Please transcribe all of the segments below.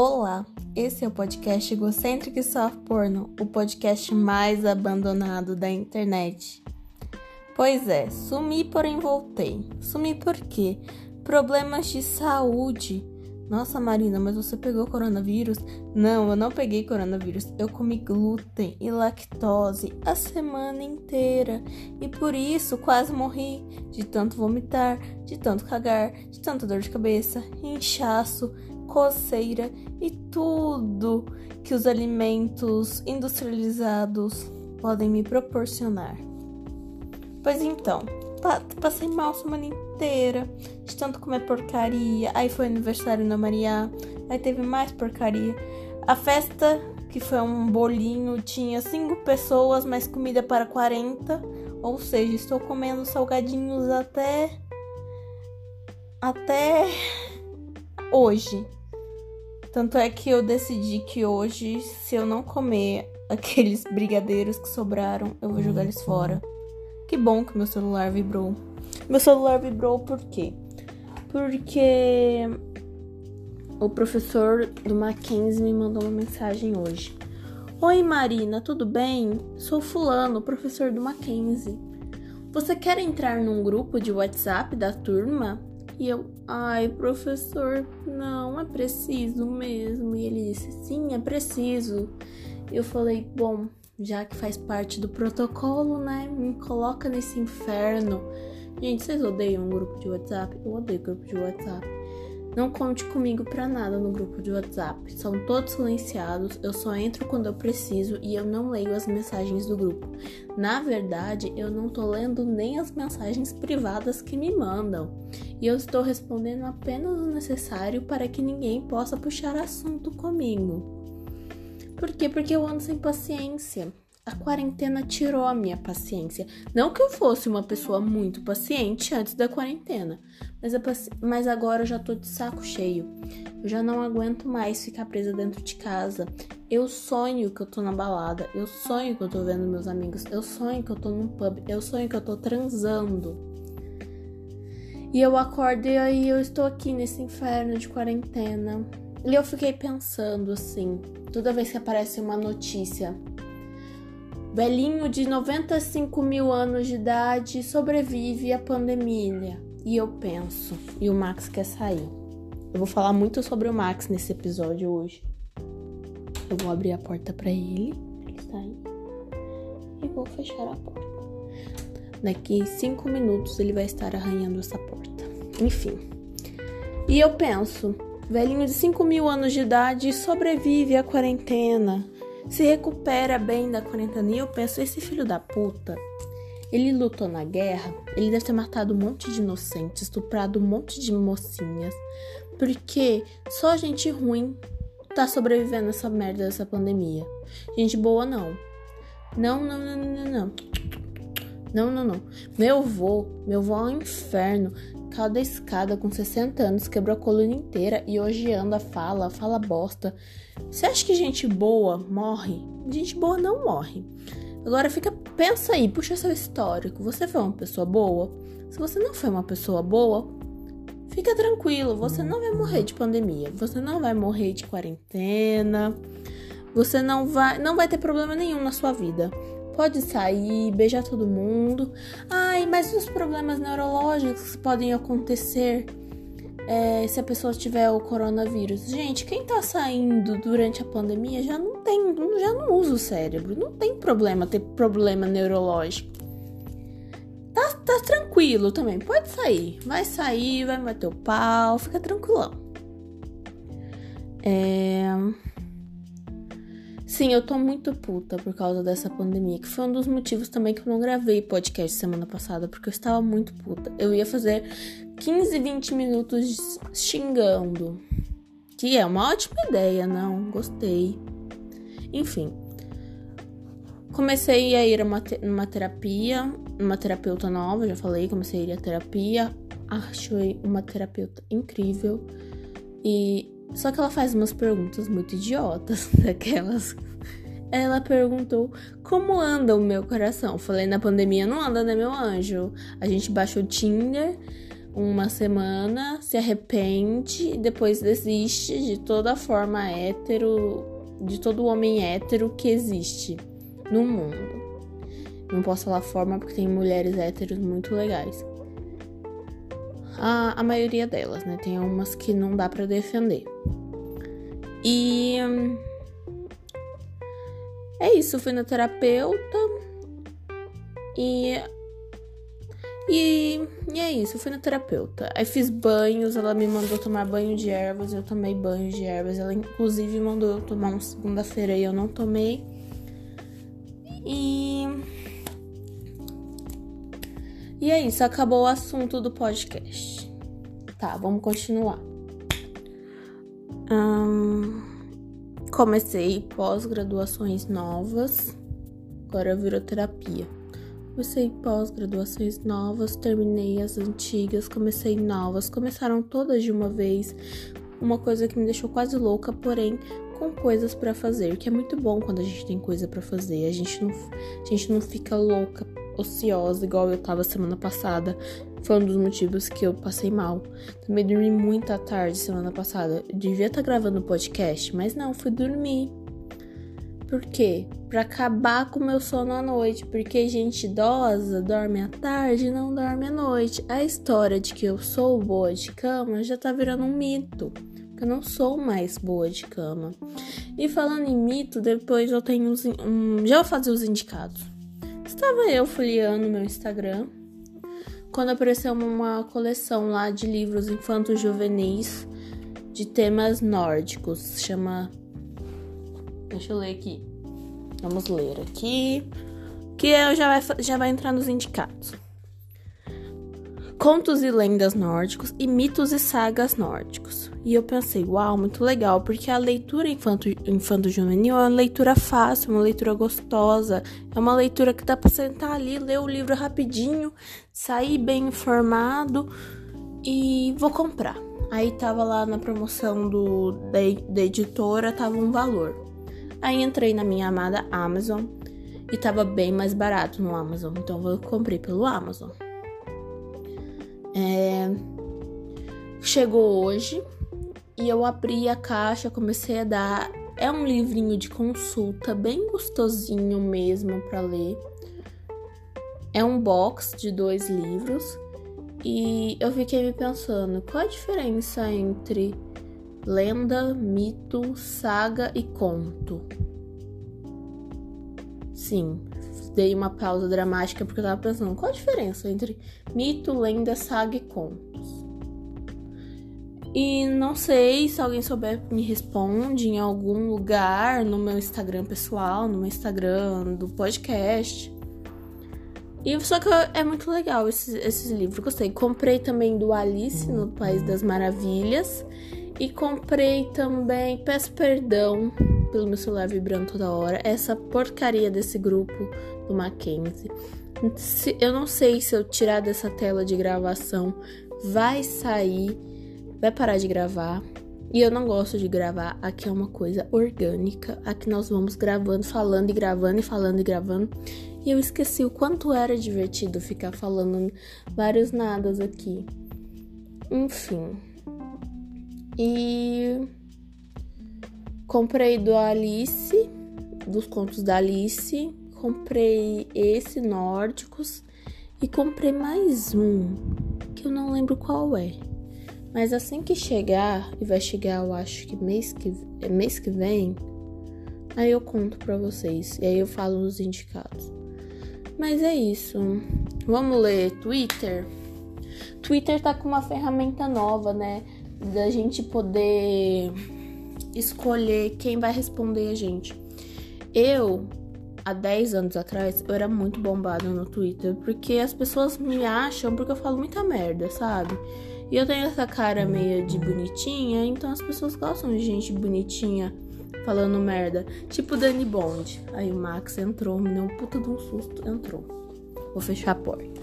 Olá, esse é o podcast Egocêntrico e Soft Porno, o podcast mais abandonado da internet. Pois é, sumi porém voltei. Sumi por quê? Problemas de saúde. Nossa, Marina, mas você pegou coronavírus? Não, eu não peguei coronavírus. Eu comi glúten e lactose a semana inteira e por isso quase morri de tanto vomitar, de tanto cagar, de tanta dor de cabeça, inchaço, coceira e tudo que os alimentos industrializados podem me proporcionar. Pois então, passei mal a semana inteira, de tanto comer porcaria. Aí foi aniversário da Maria, aí teve mais porcaria. A festa, que foi um bolinho, tinha cinco pessoas, mas comida para 40. Ou seja, estou comendo salgadinhos até. até. hoje. Tanto é que eu decidi que hoje, se eu não comer aqueles brigadeiros que sobraram, eu vou jogar eles fora. Que bom que meu celular vibrou. Meu celular vibrou por quê? Porque o professor do Mackenzie me mandou uma mensagem hoje. Oi Marina, tudo bem? Sou fulano, professor do Mackenzie. Você quer entrar num grupo de WhatsApp da turma? E eu, ai, professor, não é preciso mesmo. E ele disse, sim, é preciso. Eu falei, bom, já que faz parte do protocolo, né? Me coloca nesse inferno. Gente, vocês odeiam grupo de WhatsApp? Eu odeio grupo de WhatsApp. Não conte comigo para nada no grupo de WhatsApp. São todos silenciados, eu só entro quando eu preciso e eu não leio as mensagens do grupo. Na verdade, eu não tô lendo nem as mensagens privadas que me mandam. E eu estou respondendo apenas o necessário para que ninguém possa puxar assunto comigo. Por quê? Porque eu ando sem paciência. A quarentena tirou a minha paciência. Não que eu fosse uma pessoa muito paciente antes da quarentena, mas, mas agora eu já tô de saco cheio. Eu já não aguento mais ficar presa dentro de casa. Eu sonho que eu tô na balada, eu sonho que eu tô vendo meus amigos, eu sonho que eu tô num pub, eu sonho que eu tô transando. E eu acordo e aí eu estou aqui nesse inferno de quarentena. E eu fiquei pensando assim, toda vez que aparece uma notícia. Velhinho de 95 mil anos de idade sobrevive à pandemia. E eu penso, e o Max quer sair. Eu vou falar muito sobre o Max nesse episódio hoje. Eu vou abrir a porta para ele, ele sair, e vou fechar a porta. Daqui cinco minutos ele vai estar arranhando essa porta. Enfim. E eu penso, Velhinho de 5 mil anos de idade sobrevive à quarentena, se recupera bem da quarentena. E eu penso, esse filho da puta, ele lutou na guerra, ele deve ter matado um monte de inocentes, estuprado um monte de mocinhas, porque só gente ruim tá sobrevivendo essa merda dessa pandemia. Gente boa não. Não, não, não, não, não. Não, não, não. Meu avô, meu avô é um inferno cada escada com 60 anos, quebrou a coluna inteira e hoje anda, fala, fala bosta. Você acha que gente boa morre? Gente boa não morre. Agora fica, pensa aí, puxa seu histórico. Você foi uma pessoa boa? Se você não foi uma pessoa boa, fica tranquilo, você não vai morrer de pandemia, você não vai morrer de quarentena, você não vai, não vai ter problema nenhum na sua vida pode sair, beijar todo mundo. Ai, mas os problemas neurológicos podem acontecer é, se a pessoa tiver o coronavírus. Gente, quem tá saindo durante a pandemia já não tem, já não usa o cérebro. Não tem problema ter problema neurológico. Tá, tá tranquilo também, pode sair. Vai sair, vai meter o pau, fica tranquilão. É. Sim, eu tô muito puta por causa dessa pandemia, que foi um dos motivos também que eu não gravei podcast semana passada, porque eu estava muito puta. Eu ia fazer 15, 20 minutos xingando. Que é uma ótima ideia, não? Gostei. Enfim. Comecei a ir a uma, te uma terapia, uma terapeuta nova, já falei, comecei a ir à terapia. Achei uma terapeuta incrível. E só que ela faz umas perguntas muito idiotas, daquelas. Ela perguntou como anda o meu coração. falei, na pandemia não anda, né, meu anjo? A gente baixa o Tinder, uma semana, se arrepende e depois desiste de toda forma hétero, de todo homem hétero que existe no mundo. Não posso falar forma porque tem mulheres héteros muito legais. A, a maioria delas, né? Tem umas que não dá para defender. E é isso, fui na terapeuta e e, e é isso, fui na terapeuta. Aí fiz banhos, ela me mandou tomar banho de ervas, eu tomei banho de ervas. Ela inclusive mandou eu tomar uma segunda-feira e eu não tomei. E. E é isso, acabou o assunto do podcast. Tá, vamos continuar. Comecei pós-graduações novas, agora virou terapia. Comecei pós-graduações novas, terminei as antigas, comecei novas, começaram todas de uma vez. Uma coisa que me deixou quase louca, porém com coisas para fazer, que é muito bom quando a gente tem coisa para fazer. A gente não a gente não fica louca, ociosa igual eu tava semana passada. Foi um dos motivos que eu passei mal. Também dormi muito à tarde semana passada. Eu devia estar tá gravando o podcast, mas não, fui dormir. Por quê? Para acabar com o meu sono à noite, porque gente idosa dorme à tarde e não dorme à noite. A história de que eu sou boa de cama já tá virando um mito. Eu não sou mais boa de cama. E falando em mito, depois eu tenho um, já vou fazer os indicados. Estava eu folheando meu Instagram quando apareceu uma coleção lá de livros infantos juvenis de temas nórdicos, chama Deixa eu ler aqui. Vamos ler aqui. Que eu já vai, já vai entrar nos indicados. Contos e lendas nórdicos e mitos e sagas nórdicos. E eu pensei, uau, muito legal, porque a leitura infanto, infanto juvenil é uma leitura fácil, uma leitura gostosa, é uma leitura que dá para sentar ali, ler o livro rapidinho, sair bem informado e vou comprar. Aí tava lá na promoção do, da, da editora, tava um valor. Aí entrei na minha amada Amazon e tava bem mais barato no Amazon, então eu comprei pelo Amazon. É... Chegou hoje e eu abri a caixa, comecei a dar. É um livrinho de consulta bem gostosinho mesmo para ler. É um box de dois livros e eu fiquei me pensando qual a diferença entre lenda, mito, saga e conto. Sim, dei uma pausa dramática porque eu tava pensando qual a diferença entre mito, lenda, saga e contos. E não sei se alguém souber me responde em algum lugar no meu Instagram pessoal, no meu Instagram do podcast. E só que é muito legal esses, esses livros, gostei. Comprei também do Alice no País das Maravilhas e comprei também, peço perdão pelo meu celular vibrando toda hora, essa porcaria desse grupo do Mackenzie. Eu não sei se eu tirar dessa tela de gravação vai sair, vai parar de gravar. E eu não gosto de gravar, aqui é uma coisa orgânica. Aqui nós vamos gravando, falando e gravando e falando e gravando. E eu esqueci o quanto era divertido ficar falando vários nadas aqui. Enfim, e comprei do Alice, dos contos da Alice, comprei esse nórdicos e comprei mais um que eu não lembro qual é. Mas assim que chegar, e vai chegar, eu acho que mês que, é mês que vem, aí eu conto pra vocês. E aí eu falo nos indicados. Mas é isso. Vamos ler Twitter? Twitter tá com uma ferramenta nova, né? da gente poder escolher quem vai responder a gente. Eu, há 10 anos atrás, eu era muito bombada no Twitter, porque as pessoas me acham porque eu falo muita merda, sabe? E eu tenho essa cara meio de bonitinha, então as pessoas gostam de gente bonitinha falando merda. Tipo Dani Bond. Aí o Max entrou, me deu um puta de um susto, entrou. Vou fechar a porta.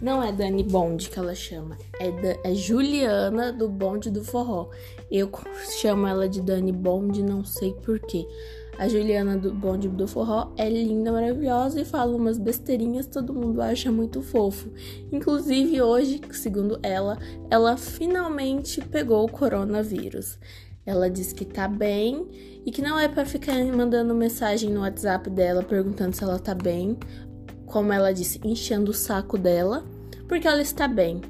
Não é Dani Bond que ela chama, é, da, é Juliana do Bonde do Forró. Eu chamo ela de Dani Bond, não sei porquê. A Juliana do Bonde do Forró é linda, maravilhosa e fala umas besteirinhas, todo mundo acha muito fofo. Inclusive hoje, segundo ela, ela finalmente pegou o coronavírus. Ela diz que tá bem e que não é para ficar mandando mensagem no WhatsApp dela perguntando se ela tá bem, como ela disse, enchendo o saco dela, porque ela está bem.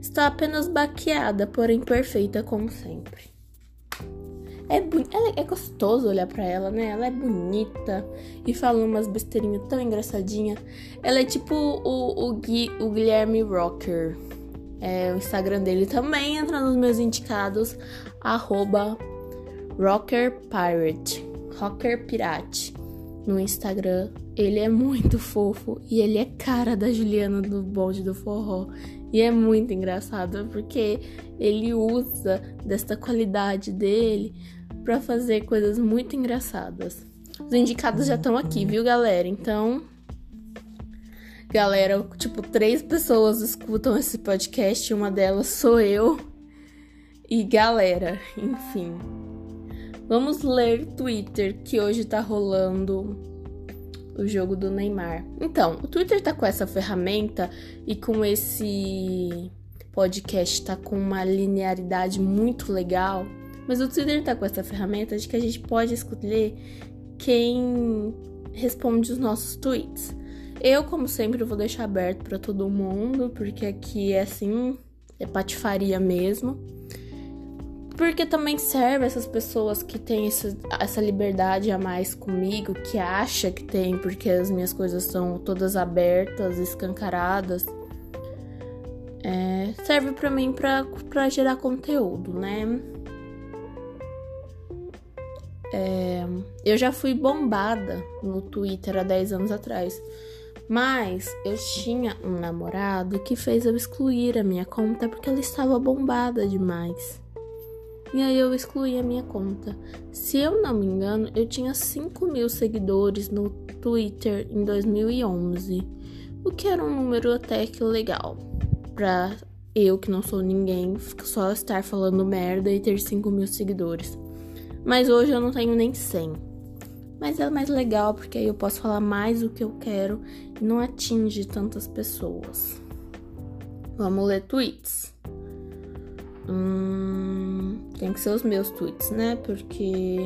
Está apenas baqueada, porém perfeita como sempre. É, é, é gostoso olhar para ela, né? Ela é bonita e fala umas besteirinhas tão engraçadinha. Ela é tipo o, o, Gui, o Guilherme Rocker. É, o Instagram dele também entra nos meus indicados, arroba rockerpirate, rocker pirate. No Instagram, ele é muito fofo e ele é cara da Juliana do Bonde do Forró. E é muito engraçado porque ele usa desta qualidade dele para fazer coisas muito engraçadas. Os indicados já estão aqui, viu, galera? Então, galera, tipo, três pessoas escutam esse podcast, uma delas sou eu. E galera, enfim. Vamos ler Twitter que hoje tá rolando o jogo do Neymar. Então, o Twitter tá com essa ferramenta e com esse podcast tá com uma linearidade muito legal mas o Twitter tá com essa ferramenta de que a gente pode escolher quem responde os nossos tweets. Eu, como sempre, vou deixar aberto para todo mundo, porque aqui é assim, é patifaria mesmo. Porque também serve essas pessoas que têm essa, essa liberdade a mais comigo, que acha que tem, porque as minhas coisas são todas abertas, escancaradas. É, serve para mim para gerar conteúdo, né? É, eu já fui bombada no Twitter há 10 anos atrás. Mas eu tinha um namorado que fez eu excluir a minha conta porque ela estava bombada demais. E aí eu excluí a minha conta. Se eu não me engano, eu tinha 5 mil seguidores no Twitter em 2011. O que era um número até que legal. Pra eu, que não sou ninguém, só estar falando merda e ter 5 mil seguidores. Mas hoje eu não tenho nem 100. Mas é mais legal porque aí eu posso falar mais o que eu quero e não atinge tantas pessoas. Vamos ler tweets. Hum, tem que ser os meus tweets, né? Porque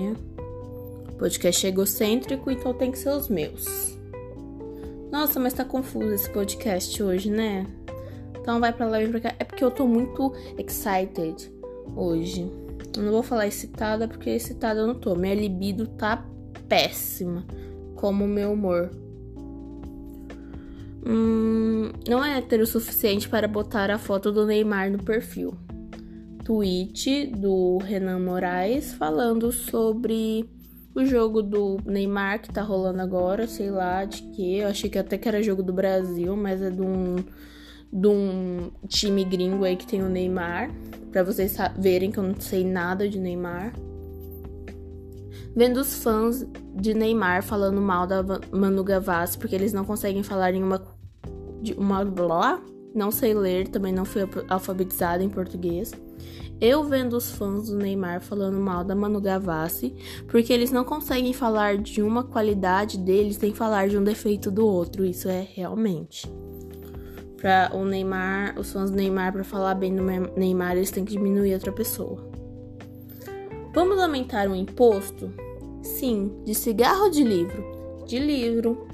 o podcast é egocêntrico, então tem que ser os meus. Nossa, mas tá confuso esse podcast hoje, né? Então vai pra lá e pra cá. É porque eu tô muito excited hoje. Eu não vou falar excitada porque excitada eu não tô. Minha libido tá péssima, como o meu humor. Hum, não é ter o suficiente para botar a foto do Neymar no perfil. Tweet do Renan Moraes falando sobre o jogo do Neymar que tá rolando agora, sei lá de que. Eu achei que até que era jogo do Brasil, mas é de um, de um time gringo aí que tem o Neymar para vocês verem que eu não sei nada de Neymar. Vendo os fãs de Neymar falando mal da Manu Gavassi porque eles não conseguem falar em uma de uma blá, não sei ler, também não fui alfabetizada em português. Eu vendo os fãs do Neymar falando mal da Manu Gavassi, porque eles não conseguem falar de uma qualidade deles sem falar de um defeito do outro. Isso é realmente para o Neymar, os fãs do Neymar, para falar bem do Neymar, eles têm que diminuir outra pessoa. Vamos aumentar o imposto? Sim, de cigarro ou de livro? De livro.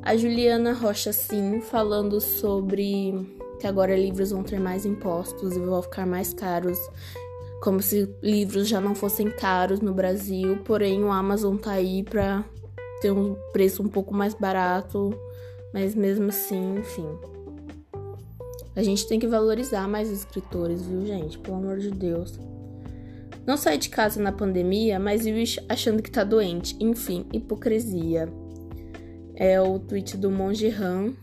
A Juliana Rocha, sim, falando sobre que agora livros vão ter mais impostos e vão ficar mais caros, como se livros já não fossem caros no Brasil, porém o Amazon tá aí para ter um preço um pouco mais barato, mas mesmo assim, enfim. A gente tem que valorizar mais os escritores, viu, gente? Pelo amor de Deus. Não saí de casa na pandemia, mas vive achando que tá doente. Enfim, hipocrisia. É o tweet do Monge Han,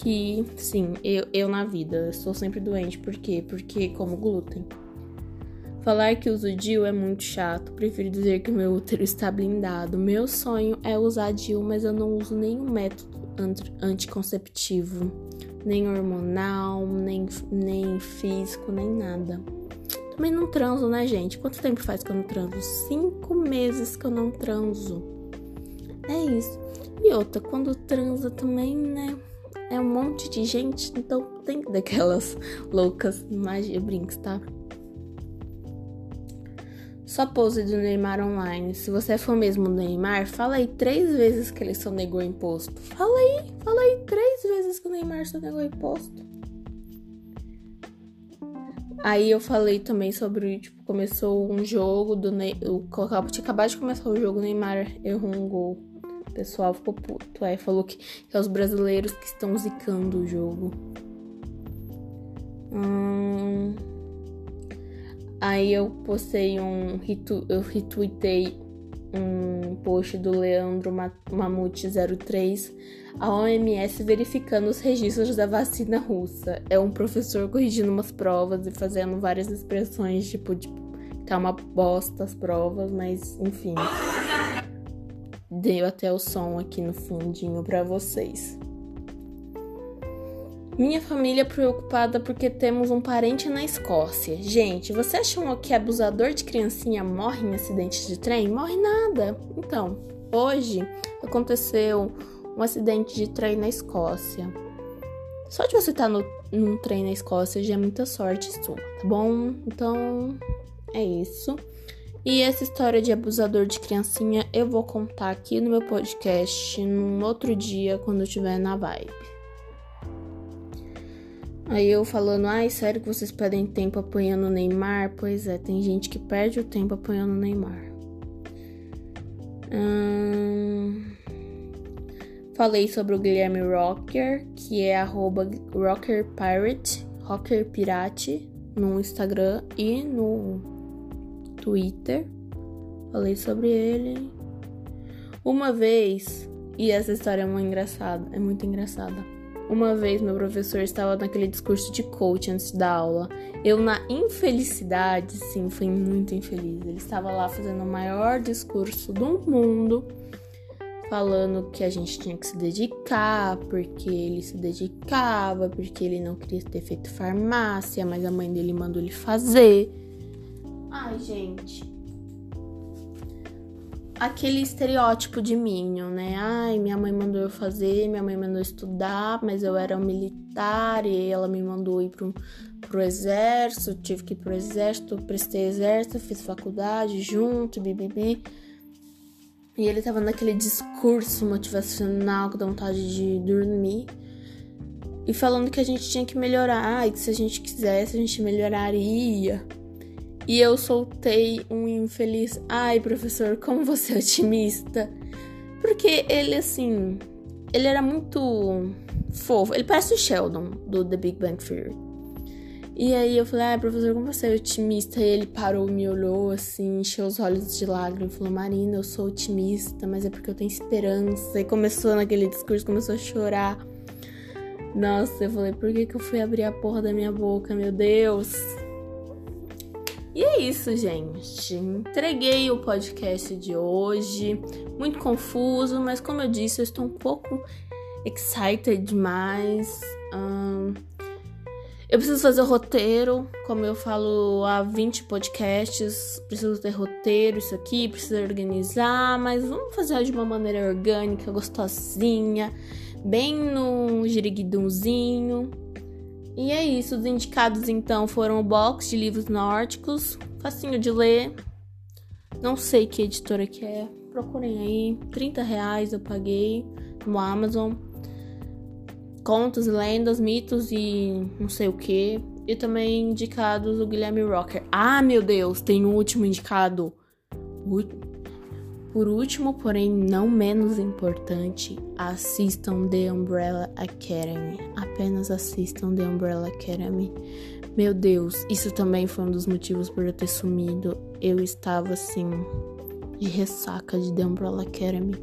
que, sim, eu, eu na vida sou sempre doente. Por quê? Porque como glúten. Falar que uso DIU é muito chato. Prefiro dizer que o meu útero está blindado. Meu sonho é usar DIU, mas eu não uso nenhum método anticonceptivo nem hormonal, nem, nem físico, nem nada. Também não transo, né, gente? Quanto tempo faz que eu não transo? Cinco meses que eu não transo. É isso. E outra, quando transa também, né? É um monte de gente, então tem daquelas loucas magia brinks, tá? Só pose do Neymar online. Se você fã mesmo do Neymar, fala aí três vezes que ele sonegou imposto. Fala aí, fala aí três vezes que o Neymar sonegou imposto. Aí eu falei também sobre, tipo, começou um jogo do Neymar. Tinha acabado de começar o jogo, o Neymar errou um gol. O pessoal ficou puto. Aí falou que, que é os brasileiros que estão zicando o jogo. Hum... Aí eu postei um. Eu retweetei um post do Leandro Mamute 03, a OMS verificando os registros da vacina russa. É um professor corrigindo umas provas e fazendo várias expressões, tipo, de tá uma bosta as provas, mas enfim. Deu até o som aqui no fundinho para vocês. Minha família preocupada porque temos um parente na Escócia. Gente, você achou que abusador de criancinha morre em acidente de trem? Morre nada. Então, hoje aconteceu um acidente de trem na Escócia. Só de você estar tá no, num trem na Escócia já é muita sorte sua, tá bom? Então, é isso. E essa história de abusador de criancinha eu vou contar aqui no meu podcast num outro dia quando eu estiver na vibe. Aí eu falando, ai, sério que vocês perdem tempo apoiando o Neymar? Pois é, tem gente que perde o tempo apoiando o Neymar. Hum... Falei sobre o Guilherme Rocker, que é arroba rocker pirate, no Instagram e no Twitter. Falei sobre ele. Uma vez, e essa história é muito engraçada, é muito engraçada. Uma vez meu professor estava naquele discurso de coach antes da aula. Eu, na infelicidade, sim, fui muito infeliz. Ele estava lá fazendo o maior discurso do mundo, falando que a gente tinha que se dedicar, porque ele se dedicava, porque ele não queria ter feito farmácia, mas a mãe dele mandou ele fazer. Ai, gente, aquele estereótipo de Minion, né? Ai, minha mãe mandou eu fazer, minha mãe mandou estudar, mas eu era um militar e ela me mandou ir pro, pro exército, tive que ir pro exército, prestei exército, fiz faculdade junto, bibibi. E ele tava naquele discurso motivacional que dá vontade de dormir. E falando que a gente tinha que melhorar, e que se a gente quisesse, a gente melhoraria. E eu soltei um infeliz. Ai, professor, como você é otimista. Porque ele, assim. Ele era muito fofo. Ele parece o Sheldon do The Big Bang Theory. E aí eu falei, ai, professor, como você é otimista? E ele parou, me olhou assim, encheu os olhos de lágrimas falou, Marina, eu sou otimista, mas é porque eu tenho esperança. E começou naquele discurso, começou a chorar. Nossa, eu falei, por que, que eu fui abrir a porra da minha boca, meu Deus? E é isso, gente. Entreguei o podcast de hoje. Muito confuso, mas como eu disse, eu estou um pouco excited demais. Um, eu preciso fazer roteiro, como eu falo há 20 podcasts. Preciso ter roteiro, isso aqui, preciso organizar, mas vamos fazer de uma maneira orgânica, gostosinha, bem no giriguidãozinho. E é isso, os indicados então foram o box de livros nórdicos, facinho de ler. Não sei que editora que é, procurem aí, 30 reais eu paguei no Amazon. Contos, lendas, mitos e não sei o que. E também indicados o Guilherme Rocker. Ah, meu Deus, tem um último indicado. Por último, porém não menos importante, assistam The Umbrella Academy. Apenas assistam The Umbrella Academy. Meu Deus, isso também foi um dos motivos por eu ter sumido. Eu estava assim, de ressaca de The Umbrella Academy.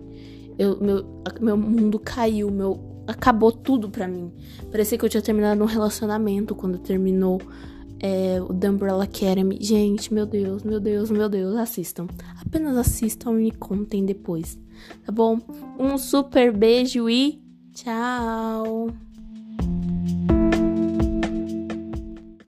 Eu, meu, meu mundo caiu, meu, acabou tudo pra mim. Parecia que eu tinha terminado um relacionamento quando terminou é, o The Umbrella Academy. Gente, meu Deus, meu Deus, meu Deus, assistam. Apenas assistam e me contem depois, tá bom? Um super beijo e tchau!